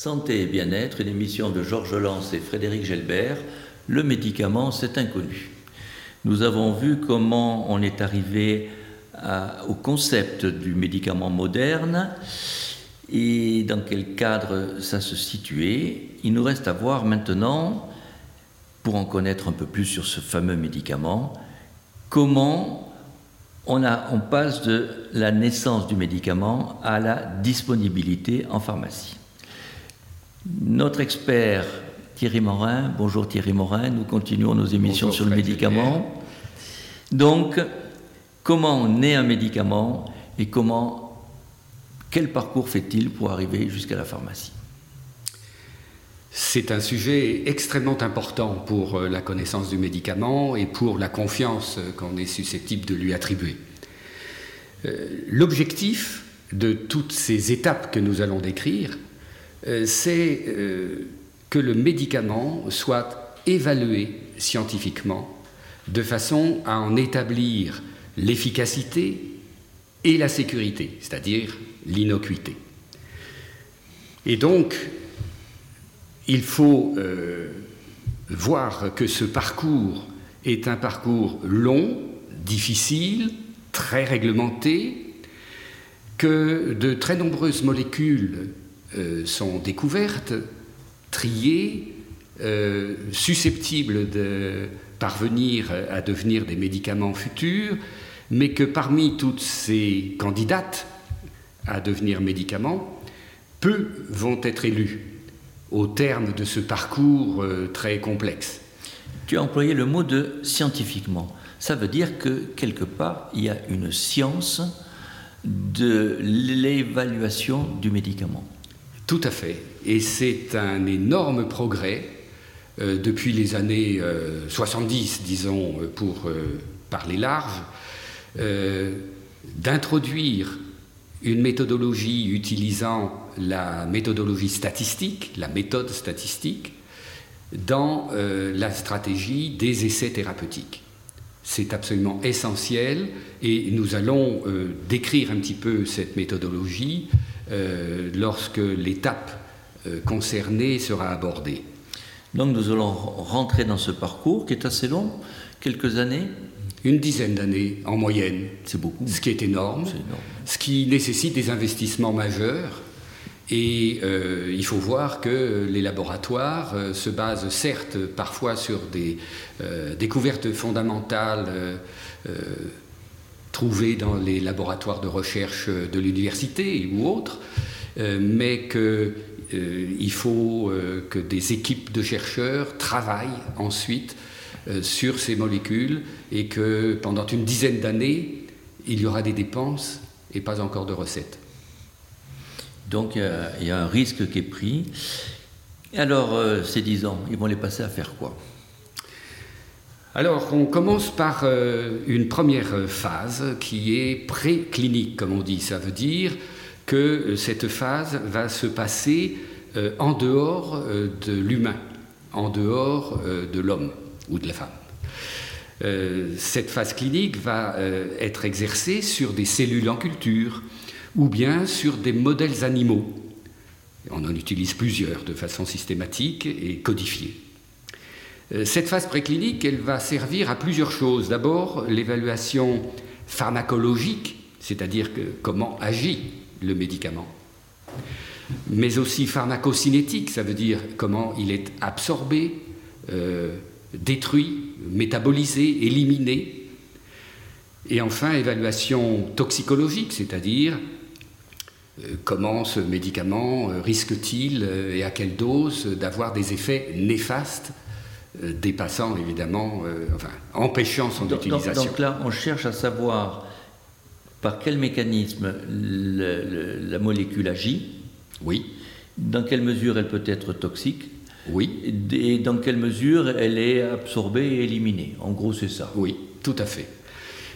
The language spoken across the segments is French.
Santé et bien-être, une émission de Georges Lance et Frédéric Gelbert. Le médicament, c'est inconnu. Nous avons vu comment on est arrivé au concept du médicament moderne et dans quel cadre ça se situait. Il nous reste à voir maintenant, pour en connaître un peu plus sur ce fameux médicament, comment on, on passe de la naissance du médicament à la disponibilité en pharmacie. Notre expert Thierry Morin, bonjour Thierry Morin, nous continuons nos émissions sur le médicament. Donc, comment naît un médicament et comment, quel parcours fait-il pour arriver jusqu'à la pharmacie? C'est un sujet extrêmement important pour euh, la connaissance du médicament et pour la confiance qu'on est susceptible de lui attribuer. Euh, l'objectif de toutes ces étapes que nous allons décrire, c'est que le médicament soit évalué scientifiquement de façon à en établir l'efficacité et la sécurité, c'est-à-dire l'innocuité. Et donc, il faut euh, voir que ce parcours est un parcours long, difficile, très réglementé, que de très nombreuses molécules euh, sont découvertes, triées, euh, susceptibles de parvenir à devenir des médicaments futurs, mais que parmi toutes ces candidates à devenir médicaments, peu vont être élus au terme de ce parcours euh, très complexe. Tu as employé le mot de scientifiquement. Ça veut dire que quelque part, il y a une science de l'évaluation du médicament. Tout à fait. Et c'est un énorme progrès euh, depuis les années 70, euh, disons, pour parler large, d'introduire une méthodologie utilisant la méthodologie statistique, la méthode statistique, dans euh, la stratégie des essais thérapeutiques. C'est absolument essentiel et nous allons euh, décrire un petit peu cette méthodologie euh, lorsque l'étape concernée sera abordée. Donc nous allons rentrer dans ce parcours qui est assez long, quelques années une dizaine d'années en moyenne. C'est beaucoup. Ce qui est énorme, Ce qui nécessite des investissements majeurs. Et euh, il faut voir que les laboratoires euh, se basent certes parfois sur des euh, découvertes fondamentales trouvées dans les laboratoires de recherche de l'université ou autres, mais qu'il faut que des équipes de chercheurs travaillent ensuite euh, sur ces molécules et que pendant une dizaine d'années, il y aura des dépenses et pas encore de recettes. Donc il y a un risque qui est pris. Alors euh, ces dix ans, ils vont les passer à faire quoi? Alors, on commence par euh, une première phase qui est préclinique, comme on dit. Ça veut dire que cette phase va se passer en dehors de l'humain, en dehors de l'homme ou de la femme. Euh, cette phase clinique va euh, être exercée sur des cellules en culture ou bien sur des modèles animaux. On en utilise plusieurs de façon systématique et codifiée. Euh, cette phase préclinique, elle va servir à plusieurs choses. D'abord, l'évaluation pharmacologique, c'est-à-dire comment agit le médicament, mais aussi pharmacocinétique, ça veut dire comment il est absorbé, détruit, métabolisé, éliminé. Et enfin, évaluation toxicologique, c'est-à-dire euh, comment ce médicament euh, risque-t-il euh, et à quelle dose d'avoir des effets néfastes, dépassant évidemment, enfin, empêchant son utilisation. Donc, là, on cherche à savoir par quel mécanisme la molécule agit. Oui. Dans quelle mesure elle peut être toxique oui. Et dans quelle mesure elle est absorbée et éliminée En gros, c'est ça. Oui, tout à fait.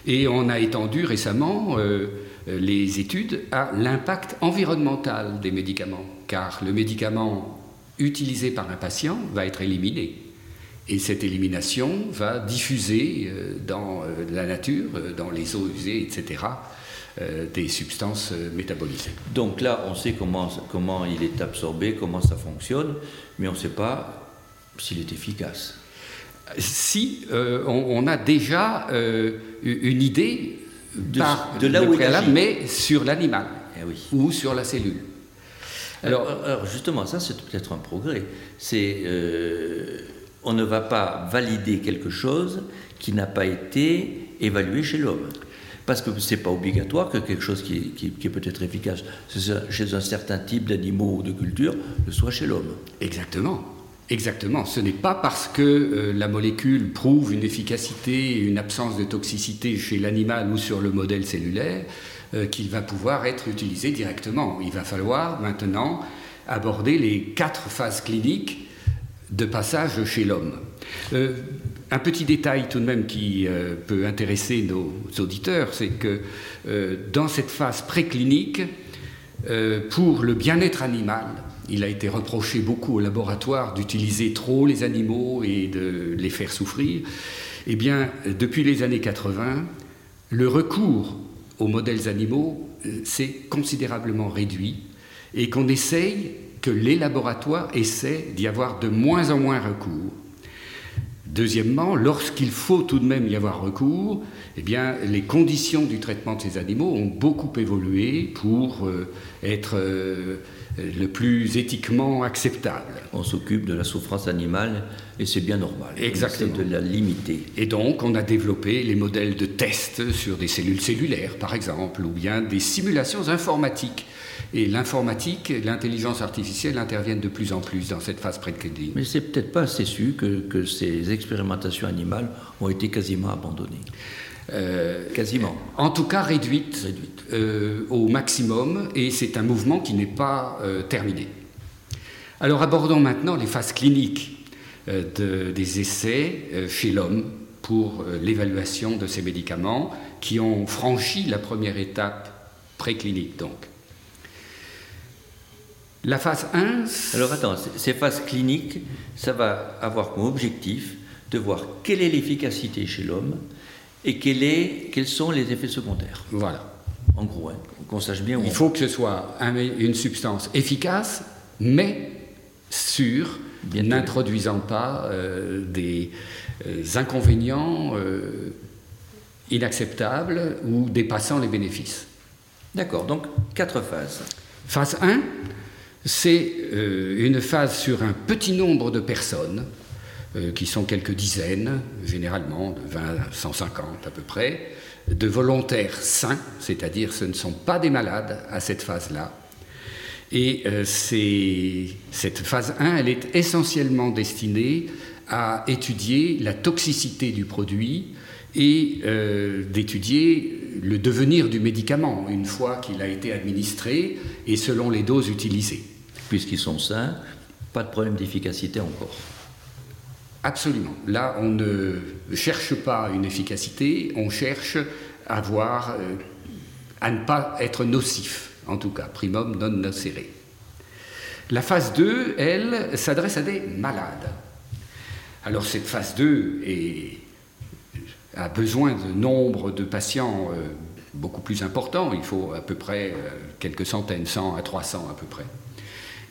Et on a étendu récemment euh, les études à l'impact environnemental des médicaments, car le médicament utilisé par un patient va être éliminé. Et cette élimination va diffuser euh, dans euh, la nature, dans les eaux usées, etc., des substances métabolisées. Donc là, on sait comment, comment il est absorbé, comment ça fonctionne, mais on ne sait pas s'il est efficace. Si on, a déjà une idée de, de là où préalable, mais sur l'animal eh oui. ou sur la cellule. Alors, alors justement, ça c'est peut-être un progrès. C'est on ne va pas valider quelque chose qui n'a pas été évalué chez l'homme. Parce que ce n'est pas obligatoire que quelque chose qui, peut-être efficace chez un certain type d'animaux ou de culture le soit chez l'homme. Exactement. Exactement. Ce n'est pas parce que euh, la molécule prouve une efficacité et une absence de toxicité chez l'animal ou sur le modèle cellulaire euh, qu'il va pouvoir être utilisé directement. Il va falloir maintenant aborder les quatre phases cliniques de passage chez l'homme. Euh, un petit détail tout de même qui euh, peut intéresser nos auditeurs, c'est que euh, dans cette phase préclinique, pour le bien-être animal, il a été reproché beaucoup au laboratoire d'utiliser trop les animaux et de les faire souffrir. Eh bien, depuis les années 80, le recours aux modèles animaux s'est considérablement réduit et qu'on essaye que les laboratoires essaient d'y avoir de moins en moins recours. Deuxièmement, lorsqu'il faut tout de même y avoir recours, eh bien, les conditions du traitement de ces animaux ont beaucoup évolué pour euh, être euh, le plus éthiquement acceptable. On s'occupe de la souffrance animale et c'est bien normal. Exactement. de la limiter. Et donc, on a développé les modèles de tests sur des cellules cellulaires, par exemple, ou bien des simulations informatiques et l'informatique, l'intelligence artificielle interviennent de plus en plus dans cette phase préclinique. Mais c'est peut-être pas assez su que, ces expérimentations animales ont été quasiment abandonnées. Euh, quasiment. En tout cas réduites, euh, au maximum, et c'est un mouvement qui n'est pas euh, terminé. Alors abordons maintenant les phases cliniques des essais chez l'homme pour l'évaluation de ces médicaments qui ont franchi la première étape préclinique donc. La phase 1. Alors attends, ces phases cliniques, ça va avoir comme objectif de voir quelle est l'efficacité chez l'homme et quels sont les effets secondaires. Voilà. En gros, hein, qu'on sache bien où Il faut que ce soit une substance efficace, mais sûre, n'introduisant pas euh, des euh, inconvénients euh, inacceptables ou dépassant les bénéfices. D'accord, donc quatre phases. Phase 1, c'est euh, une phase sur un petit nombre de personnes, euh, qui sont quelques dizaines, généralement de 20 à 150 à peu près, de volontaires sains, c'est-à-dire ce ne sont pas des malades à cette phase-là. Et euh, cette phase 1, elle est essentiellement destinée à étudier la toxicité du produit et d'étudier le devenir du médicament une fois qu'il a été administré et selon les doses utilisées puisqu'ils sont sains, pas de problème d'efficacité encore. Absolument. Là, on ne cherche pas une efficacité, on cherche à euh, à ne pas être nocif, en tout cas, primum non nocere. La phase 2, elle, s'adresse à des malades. Alors cette phase 2 a besoin de nombre de patients euh, beaucoup plus importants, il faut à peu près euh, quelques centaines, 100 à 300 à peu près.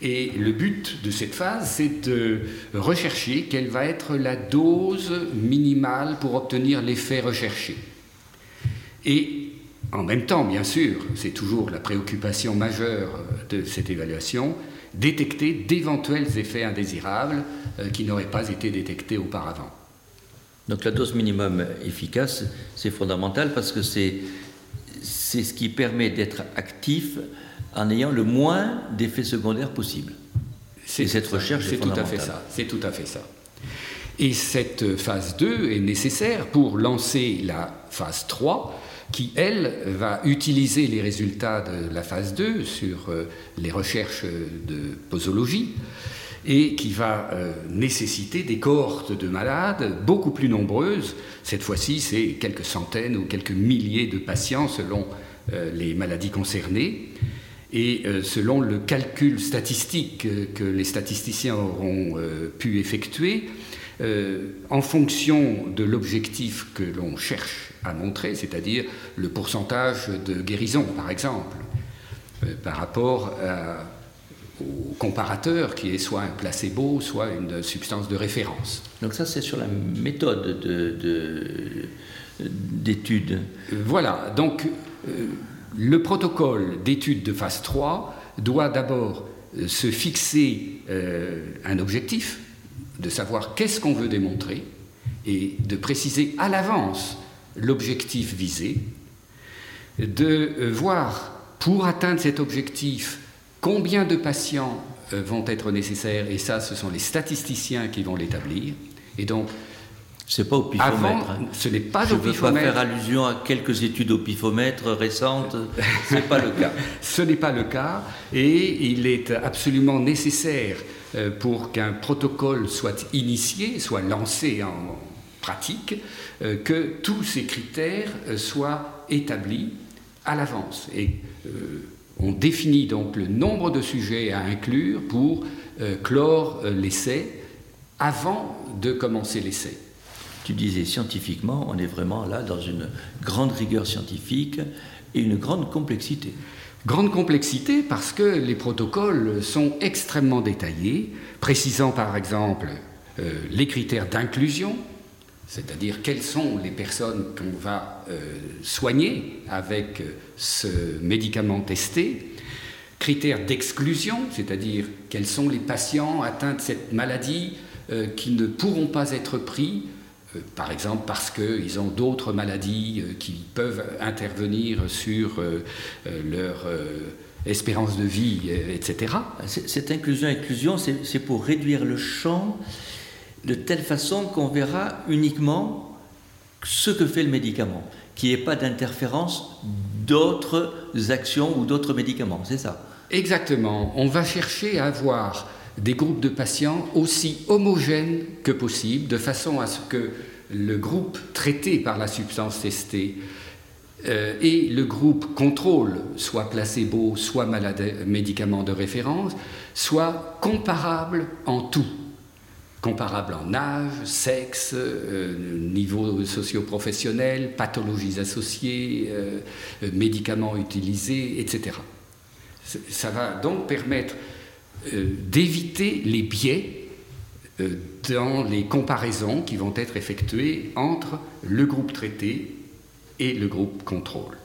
Et le but de cette phase, c'est de rechercher quelle va être la dose minimale pour obtenir l'effet recherché. Et en même temps, bien sûr, c'est toujours la préoccupation majeure de cette évaluation, détecter d'éventuels effets indésirables euh, qui n'auraient pas été détectés auparavant. Donc la dose minimum efficace, c'est fondamental parce que c'est ce qui permet d'être actif en ayant le moins d'effets secondaires possible. C'est cette recherche c'est tout à fait ça. C'est tout à fait ça. Et cette phase 2 est nécessaire pour lancer la phase 3 qui, elle, va utiliser les résultats de la phase 2 sur euh, les recherches de posologie et qui va euh, nécessiter des cohortes de malades beaucoup plus nombreuses. Cette fois-ci, c'est quelques centaines ou quelques milliers de patients selon euh, les maladies concernées. Et euh, selon le calcul statistique que les statisticiens auront euh, pu effectuer, euh, en fonction de l'objectif que l'on cherche à montrer, c'est-à-dire le pourcentage de guérison, par exemple, euh, par rapport au comparateur qui est soit un placebo, soit une substance de référence. Donc ça, c'est sur la méthode d'étude. voilà, donc euh, le protocole d'étude de phase 3 doit d'abord euh, se fixer un objectif, de savoir qu'est-ce qu'on veut démontrer, et de préciser à l'avance l'objectif visé, de euh, voir pour atteindre cet objectif combien de patients euh, vont être nécessaires, et ça, ce sont les statisticiens qui vont l'établir. Et donc, c'est pas au pifomètre. Hein. Ce n'est pas Je au pifomètre. Je veux pas faire allusion à quelques études au pifomètre récentes. C'est pas le cas. Ce n'est pas le cas, et il est absolument nécessaire euh, pour qu'un protocole soit initié, soit lancé en, pratique, euh, que tous ces critères euh, soient établis à l'avance. Et on définit donc le nombre de sujets à inclure pour clore l'essai avant de commencer l'essai. Tu disais scientifiquement, on est vraiment là dans une grande rigueur scientifique et une grande complexité. Grande complexité parce que les protocoles sont extrêmement détaillés, précisant par exemple les critères d'inclusion, c'est-à-dire quelles sont les personnes qu'on va euh, soigner avec euh, ce médicament testé, critères d'exclusion, c'est-à-dire quels sont les patients atteints de cette maladie euh, qui ne pourront pas être pris, par exemple parce qu'ils ont d'autres maladies qui peuvent intervenir sur leur espérance de vie, etc. Cette inclusion-exclusion, c'est pour réduire le champ de telle façon qu'on verra uniquement ce que fait le médicament, qu'il n'y ait pas d'interférence d'autres actions ou d'autres médicaments, c'est ça? Exactement. On va chercher à avoir des groupes de patients aussi homogènes que possible, de façon à ce que le groupe traité par la substance testée euh, et le groupe contrôle, soit placebo, soit médicament de référence, soient comparables en tout comparables en âge, sexe, euh, niveau socio-professionnel, pathologies associées, euh, médicaments utilisés, etc. Ça va donc permettre d'éviter les biais dans les comparaisons qui vont être effectuées entre le groupe traité et le groupe contrôle.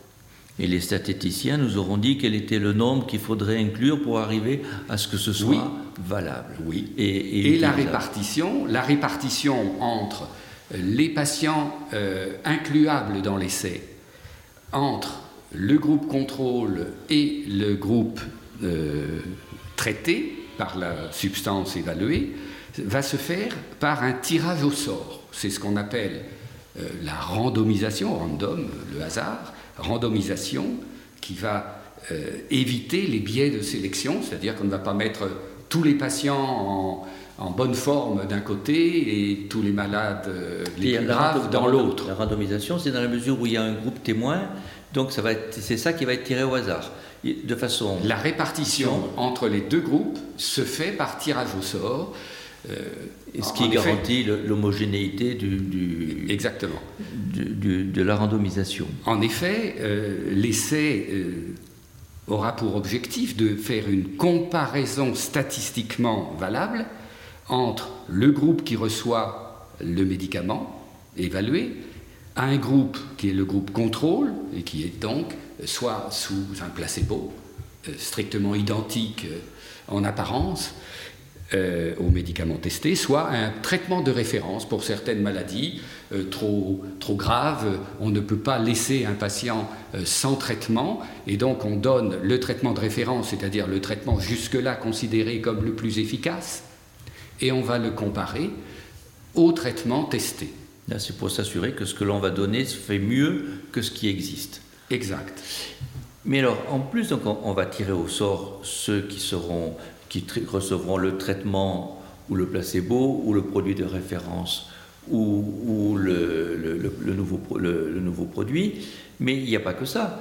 Et les statisticiens nous auront dit quel était le nombre qu'il faudrait inclure pour arriver à ce que ce soit valable. Oui. Et, la répartition, la répartition entre les patients euh, incluables dans l'essai, entre le groupe contrôle et le groupe euh, traité par la substance évaluée, va se faire par un tirage au sort. C'est ce qu'on appelle euh, la randomisation, random, le hasard, randomisation qui va euh, éviter les biais de sélection, c'est-à-dire qu'on ne va pas mettre tous les patients en, bonne forme d'un côté et tous les malades euh, les plus graves dans l'autre. La randomisation, c'est dans la mesure où il y a un groupe témoin, donc c'est ça qui va être tiré au hasard. De façon. La répartition entre les deux groupes se fait par tirage au sort. Euh, ce qui garantit l'homogénéité du, exactement. de la randomisation. En effet, euh, l'essai euh, aura pour objectif de faire une comparaison statistiquement valable entre le groupe qui reçoit le médicament évalué à un groupe qui est le groupe contrôle et qui est donc soit sous un placebo strictement identique en apparence, euh, aux médicaments testés, soit un traitement de référence pour certaines maladies euh, trop, graves. On ne peut pas laisser un patient euh, sans traitement et donc on donne le traitement de référence, c'est-à-dire le traitement jusque-là considéré comme le plus efficace, et on va le comparer au traitement testé. C'est pour s'assurer que ce que l'on va donner fait mieux que ce qui existe. Exact. Mais alors, en plus, donc, on va tirer au sort ceux qui seront qui recevront le traitement ou le placebo ou le produit de référence ou, le, nouveau, le, nouveau, produit. Mais il n'y a pas que ça.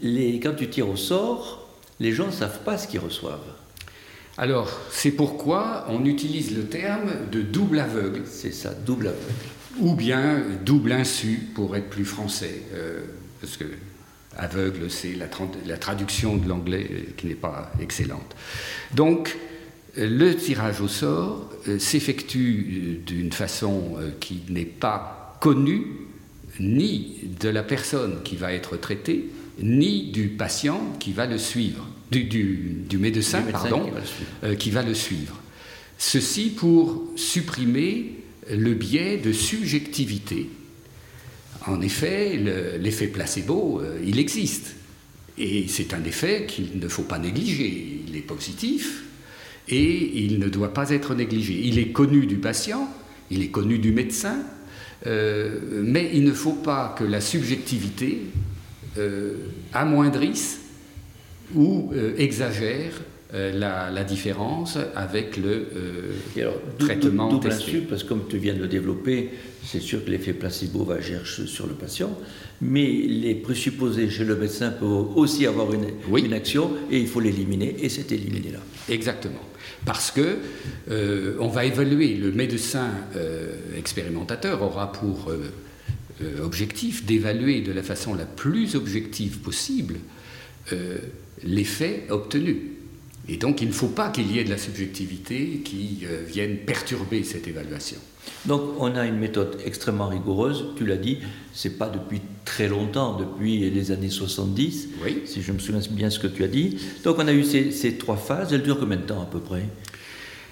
Les, quand tu tires au sort, les gens ne savent pas ce qu'ils reçoivent. Alors, c'est pourquoi on utilise le terme de double aveugle. C'est ça, double aveugle. ou bien double insu pour être plus français, parce que aveugle, c'est la, traduction de l'anglais qui n'est pas excellente. Donc, le tirage au sort s'effectue d'une façon qui n'est pas connue ni de la personne qui va être traitée, ni du patient qui va le suivre, du, médecin, pardon, euh, qui va, le suivre. Ceci pour supprimer le biais de subjectivité. En effet, l'effet placebo, euh, il existe. Et c'est un effet qu'il ne faut pas négliger. Il est positif et il ne doit pas être négligé. Il est connu du patient, il est connu du médecin, euh, mais il ne faut pas que la subjectivité euh, amoindrisse ou exagère la, différence avec le traitement double testé. parce que comme tu viens de le développer, c'est sûr que l'effet placebo va agir sur le patient, mais les présupposés chez le médecin peuvent aussi avoir une, une action et il faut l'éliminer et c'est éliminé là. Exactement parce que euh, on va évaluer, le médecin euh, expérimentateur aura pour euh, objectif d'évaluer de la façon la plus objective possible l'effet obtenu. Et donc il ne faut pas qu'il y ait de la subjectivité qui vienne perturber cette évaluation. Donc on a une méthode extrêmement rigoureuse, tu l'as dit, c'est pas depuis très longtemps, depuis les années 70, oui. si je me souviens bien ce que tu as dit. Donc on a eu ces, trois phases, elles durent combien de temps à peu près?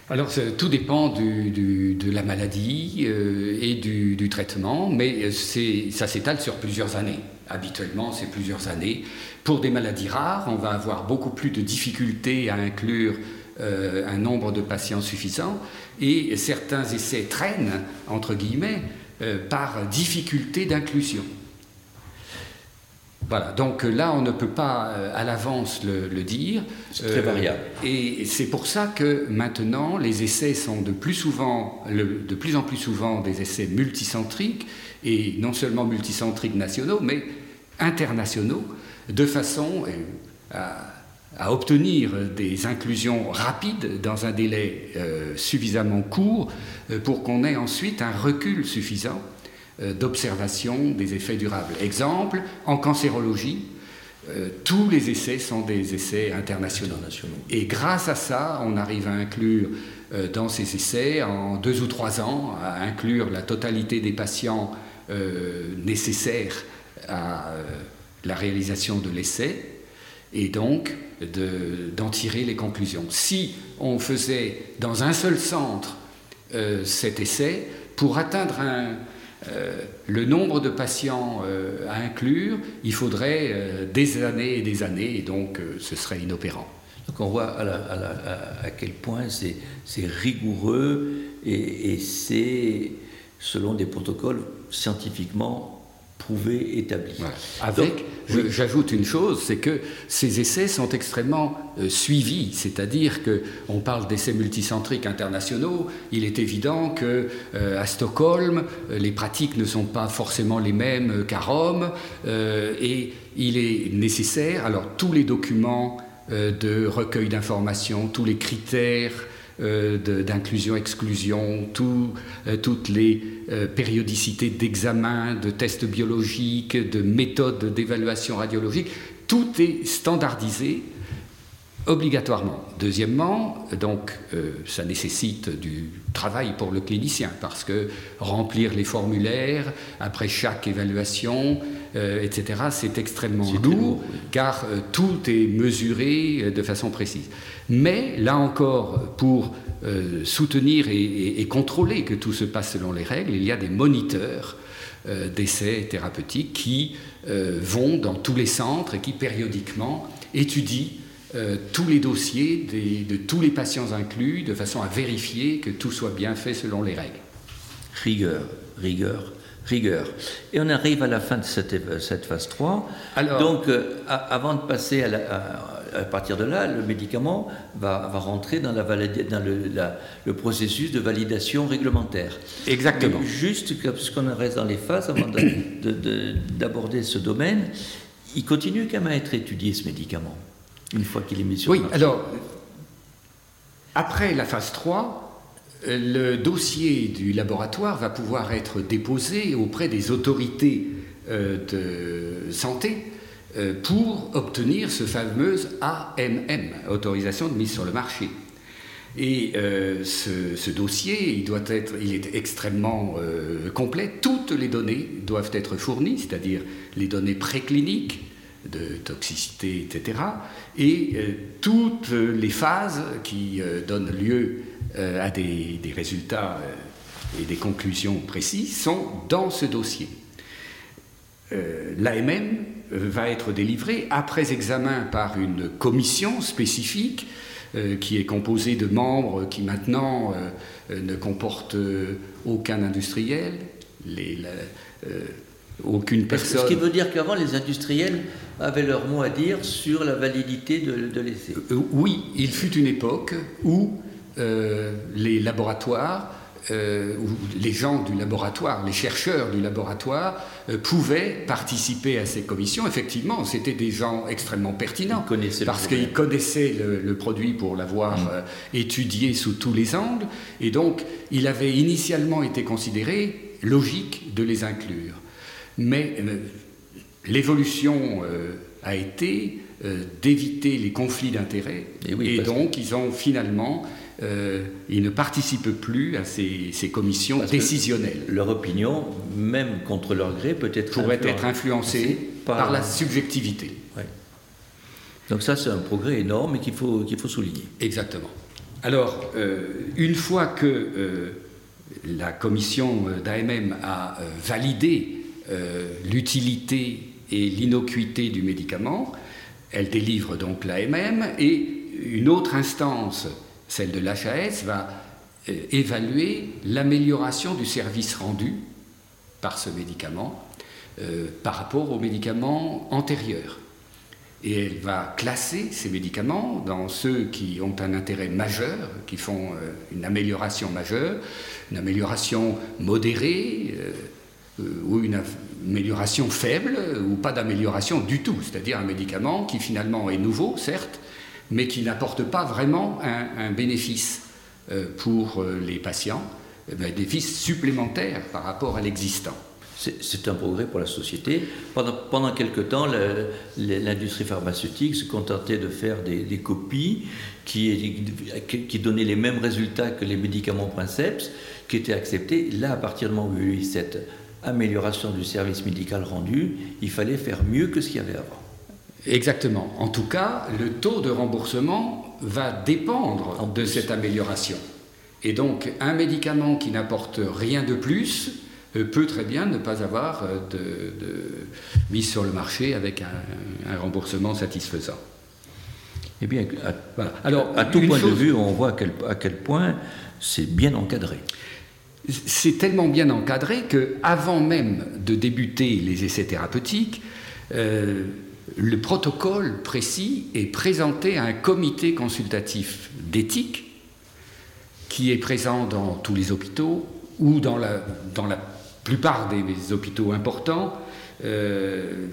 Alors, tout dépend de la maladie euh, et du, traitement, mais ça s'étale sur plusieurs années. Habituellement, c'est plusieurs années. Pour des maladies rares, on va avoir beaucoup plus de difficultés à inclure euh, un nombre de patients suffisant et certains essais traînent, entre guillemets, euh, par difficulté d'inclusion. Voilà, donc là, on ne peut pas euh, à l'avance le, dire. C'est très variable. et c'est pour ça que maintenant, les essais sont de plus, souvent, de plus en plus souvent des essais multicentriques, et non seulement multicentriques nationaux, mais internationaux, de façon à à obtenir des inclusions rapides dans un délai euh, suffisamment court euh, pour qu'on ait ensuite un recul suffisant euh, d'observation des effets durables. Exemple, en cancérologie, tous les essais sont des essais internationaux. Et grâce à ça, on arrive à inclure dans ces essais, en deux ou trois ans, à inclure la totalité des patients nécessaires à la réalisation de l'essai et donc d'en tirer les conclusions. Si on faisait dans un seul centre euh, cet essai, pour atteindre euh, le nombre de patients euh, à inclure, il faudrait des années et des années, et donc ce serait inopérant. Donc on voit à, quel point c'est rigoureux et c'est selon des protocoles scientifiquement prouvé, établi. Avec, j'ajoute une chose, c'est que ces essais sont extrêmement euh, suivis, c'est-à-dire que on parle d'essais multicentriques internationaux. Il est évident que euh, à Stockholm, euh, les pratiques ne sont pas forcément les mêmes qu'à Rome, et il est nécessaire. Alors tous les documents de recueil d'informations, tous les critères d'inclusion-exclusion, euh, toutes les euh, périodicités d'examen, de tests biologiques, de méthodes d'évaluation radiologique, tout est standardisé obligatoirement. Deuxièmement, donc, ça nécessite du travail pour le clinicien parce que remplir les formulaires après chaque évaluation, etc., c'est extrêmement lourd car tout est mesuré de façon précise. Mais là encore, pour euh, soutenir et, contrôler que tout se passe selon les règles, il y a des moniteurs euh, d'essais thérapeutiques qui euh, vont dans tous les centres et qui périodiquement étudient tous les dossiers de tous les patients inclus de façon à vérifier que tout soit bien fait selon les règles. Rigueur, rigueur, rigueur. Et on arrive à la fin de cette, cette phase 3. Alors, Donc, avant de passer à, la, à partir de là, le médicament va, rentrer dans, le, processus de validation réglementaire. Exactement. juste, puisqu'on reste dans les phases, avant d'aborder ce domaine, il continue quand même à être étudié, ce médicament, une fois qu'il est mis sur oui, alors, après la phase 3, le dossier du laboratoire va pouvoir être déposé auprès des autorités de santé pour obtenir ce fameux AMM, autorisation de mise sur le marché. Et euh, ce, dossier, il, doit être, il est extrêmement euh, complet. Toutes les données doivent être fournies, c'est-à-dire les données précliniques de toxicité, etc. Et euh, toutes les phases qui donnent lieu à des, des résultats et des conclusions précises sont dans ce dossier. L'AMM va être délivré après examen par une commission spécifique euh, qui est composé de membres qui maintenant euh, ne comportent euh, aucun industriel, aucune personne. Ce qui veut dire qu'avant, les industriels avaient leur mot à dire sur la validité de, de l'essai. oui, il fut une époque où les laboratoires euh, où les gens du laboratoire, les chercheurs du laboratoire, euh, pouvaient participer à ces commissions. Effectivement, c'était des gens extrêmement pertinents, parce qu'ils connaissaient le, produit pour l'avoir mm. euh, étudié sous tous les angles, et donc il avait initialement été considéré logique de les inclure. Mais l'évolution a été d'éviter les conflits d'intérêts, et, et donc ils ont finalement euh, ils ne participent plus à ces, commissions décisionnelles. Leur opinion, même contre leur gré, peut être pourrait être influencée par, la subjectivité. Donc ça, c'est un progrès énorme et qu'il faut, qu'il faut souligner. Exactement. Alors, euh, une fois que euh, la commission d'AMM a validé l'utilité et l'innocuité du médicament, elle délivre donc l'AMM et une autre instance celle de l'HAS, va euh, évaluer l'amélioration du service rendu par ce médicament euh, par rapport aux médicaments antérieurs. Et elle va classer ces médicaments dans ceux qui ont un intérêt majeur, qui font euh, une amélioration majeure, une amélioration modérée ou une amélioration faible ou pas d'amélioration du tout, c'est-à-dire un médicament qui finalement est nouveau, certes, mais qui n'apporte pas vraiment un, bénéfice euh, pour euh, les patients, un bénéfice supplémentaire par rapport à l'existant. C'est un progrès pour la société. Pendant, pendant quelque temps, l'industrie pharmaceutique se contentait de faire des, copies qui, qui, donnaient les mêmes résultats que les médicaments Princeps, qui étaient acceptés. Là, à partir du moment où il y a eu cette amélioration du service médical rendu, il fallait faire mieux que ce qu'il y avait avant. Exactement. En tout cas, le taux de remboursement va dépendre de cette amélioration. Et donc, un médicament qui n'apporte rien de plus euh, peut très bien ne pas avoir euh, de, mise sur le marché avec un, remboursement satisfaisant. Eh bien, à, Alors, à tout point de vue, on voit à quel, point c'est bien encadré. C'est tellement bien encadré que, avant même de débuter les essais thérapeutiques, euh, le protocole précis est présenté à un comité consultatif d'éthique qui est présent dans tous les hôpitaux ou dans la, plupart des, hôpitaux importants. Euh,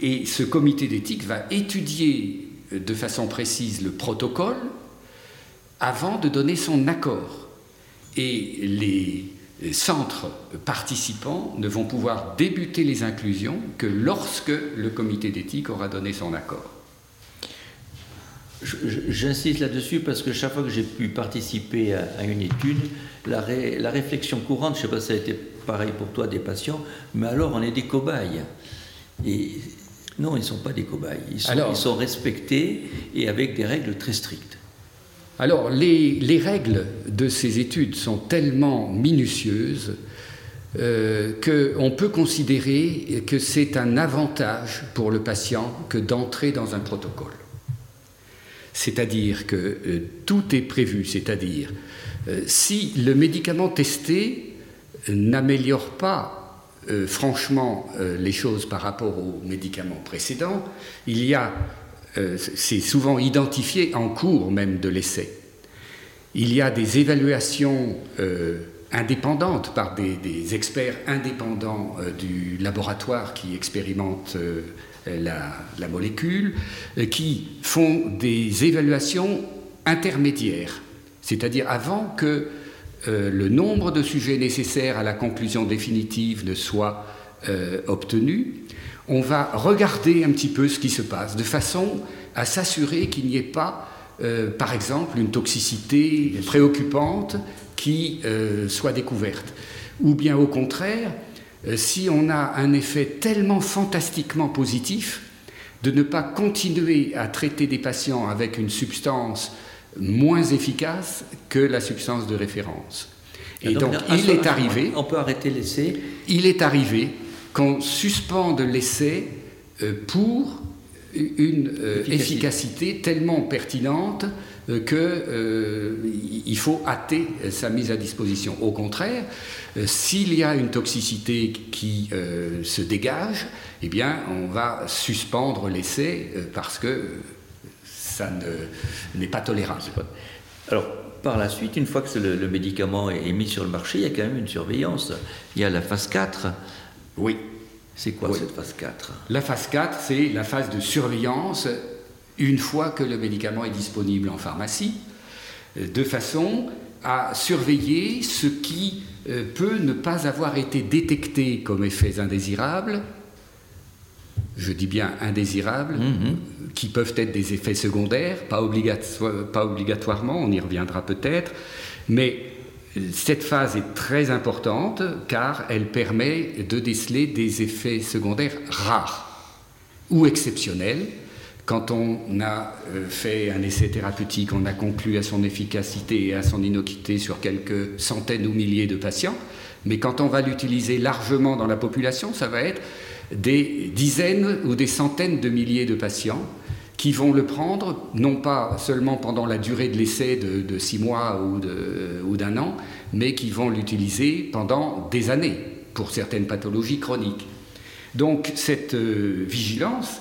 et ce comité d'éthique va étudier de façon précise le protocole avant de donner son accord. Et les, centres participants ne vont pouvoir débuter les inclusions que lorsque le comité d'éthique aura donné son accord. J'insiste là-dessus parce que chaque fois que j'ai pu participer à, une étude, la, réflexion courante, je ne sais pas si ça a été pareil pour toi, des patients, mais alors on est des cobayes. Et non, ils ne sont pas des cobayes. ils sont respectés et avec des règles très strictes. Alors, les, règles de ces études sont tellement minutieuses euh, qu'on peut considérer que c'est un avantage pour le patient que d'entrer dans un protocole. C'est-à-dire que euh, tout est prévu, c'est-à-dire euh, si le médicament testé n'améliore pas franchement les choses par rapport au médicament précédent, il y a euh, c'est souvent identifié en cours même de l'essai. Il y a des évaluations euh, indépendantes par des, experts indépendants euh, du laboratoire qui expérimentent la, la, molécule, qui font des évaluations intermédiaires, c'est-à-dire avant que le nombre de sujets nécessaires à la conclusion définitive ne soit obtenu, on va regarder un petit peu ce qui se passe, de façon à s'assurer qu'il n'y ait pas, euh, par exemple, une toxicité préoccupante qui soit découverte. Ou bien au contraire, si on a un effet tellement fantastiquement positif, de ne pas continuer à traiter des patients avec une substance moins efficace que la substance de référence. Et donc, il est arrivé. On peut arrêter l'essai. Il est arrivé qu'on suspende l'essai euh, pour une euh, efficacité. tellement pertinente euh, qu'il faut hâter sa mise à disposition. Au contraire, s'il y a une toxicité qui se dégage, eh bien, on va suspendre l'essai parce que ça n'est pas tolérable. Alors, par la suite, une fois que le, médicament est mis sur le marché, il y a quand même une surveillance. Il y a la phase 4. Oui. C'est quoi cette phase 4 La phase 4, c'est la phase de surveillance une fois que le médicament est disponible en pharmacie, de façon à surveiller ce qui euh, peut ne pas avoir été détecté comme effets indésirables je dis bien indésirables, mhm. qui peuvent être des effets secondaires, pas, pas obligatoirement, on y reviendra peut-être, mais cette phase est très importante car elle permet de déceler des effets secondaires rares ou exceptionnels. Quand on a euh, fait un essai thérapeutique, on a conclu à son efficacité et à son innocuité sur quelques centaines ou milliers de patients, mais quand on va l'utiliser largement dans la population, ça va être des dizaines ou des centaines de milliers de patients qui vont le prendre, non pas seulement pendant la durée de l'essai de, six mois ou d'un an, mais qui vont l'utiliser pendant des années pour certaines pathologies chroniques. Donc cette euh, vigilance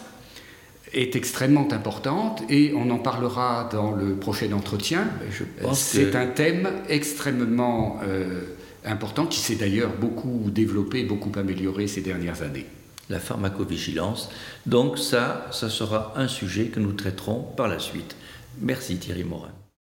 est extrêmement importante et on en parlera dans le prochain entretien. C'est un thème extrêmement euh, important qui s'est d'ailleurs beaucoup développé, beaucoup amélioré ces dernières années la pharmacovigilance. Donc ça, ça sera un sujet que nous traiterons par la suite. Merci Thierry Morin.